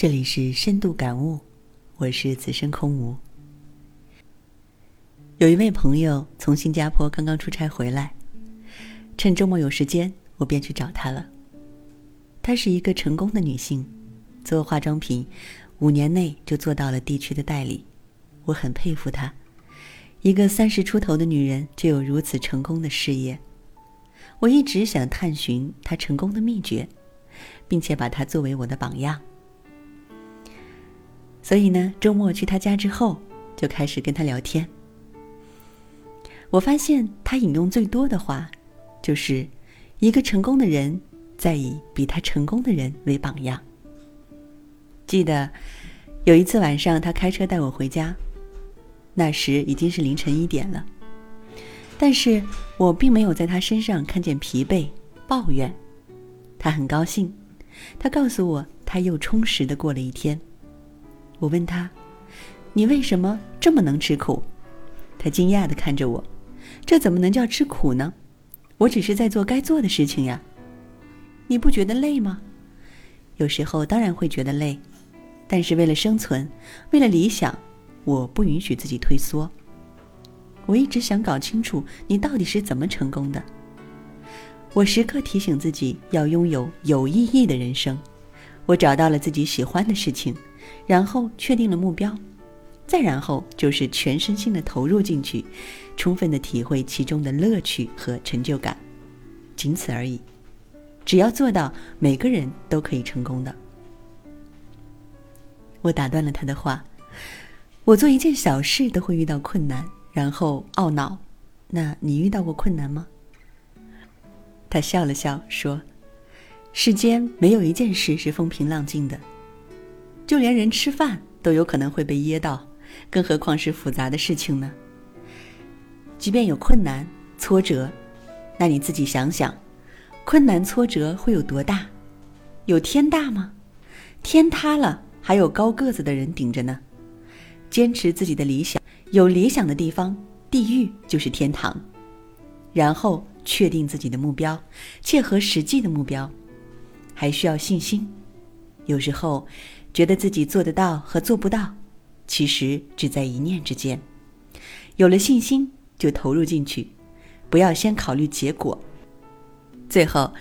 这里是深度感悟，我是此生空无。有一位朋友从新加坡刚刚出差回来，趁周末有时间，我便去找她了。她是一个成功的女性，做化妆品，五年内就做到了地区的代理，我很佩服她。一个三十出头的女人就有如此成功的事业，我一直想探寻她成功的秘诀，并且把她作为我的榜样。所以呢，周末去他家之后，就开始跟他聊天。我发现他引用最多的话，就是一个成功的人在以比他成功的人为榜样。记得有一次晚上，他开车带我回家，那时已经是凌晨一点了，但是我并没有在他身上看见疲惫、抱怨，他很高兴，他告诉我他又充实的过了一天。我问他：“你为什么这么能吃苦？”他惊讶的看着我：“这怎么能叫吃苦呢？我只是在做该做的事情呀。你不觉得累吗？有时候当然会觉得累，但是为了生存，为了理想，我不允许自己退缩。我一直想搞清楚你到底是怎么成功的。我时刻提醒自己要拥有有意义的人生。我找到了自己喜欢的事情。”然后确定了目标，再然后就是全身心的投入进去，充分的体会其中的乐趣和成就感，仅此而已。只要做到，每个人都可以成功的。我打断了他的话，我做一件小事都会遇到困难，然后懊恼。那你遇到过困难吗？他笑了笑说：“世间没有一件事是风平浪静的。”就连人吃饭都有可能会被噎到，更何况是复杂的事情呢？即便有困难、挫折，那你自己想想，困难、挫折会有多大？有天大吗？天塌了，还有高个子的人顶着呢。坚持自己的理想，有理想的地方，地狱就是天堂。然后确定自己的目标，切合实际的目标，还需要信心。有时候。觉得自己做得到和做不到，其实只在一念之间。有了信心，就投入进去，不要先考虑结果。最后，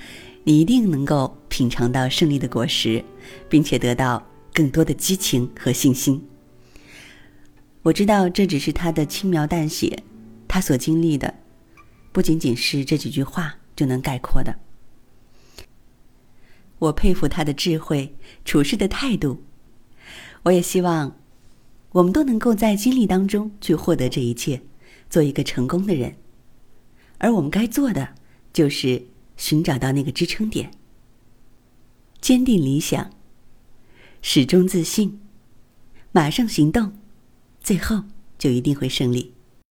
你一定能够品尝到胜利的果实，并且得到更多的激情和信心。我知道这只是他的轻描淡写，他所经历的，不仅仅是这几句话就能概括的。我佩服他的智慧、处事的态度，我也希望我们都能够在经历当中去获得这一切，做一个成功的人。而我们该做的就是寻找到那个支撑点，坚定理想，始终自信，马上行动，最后就一定会胜利。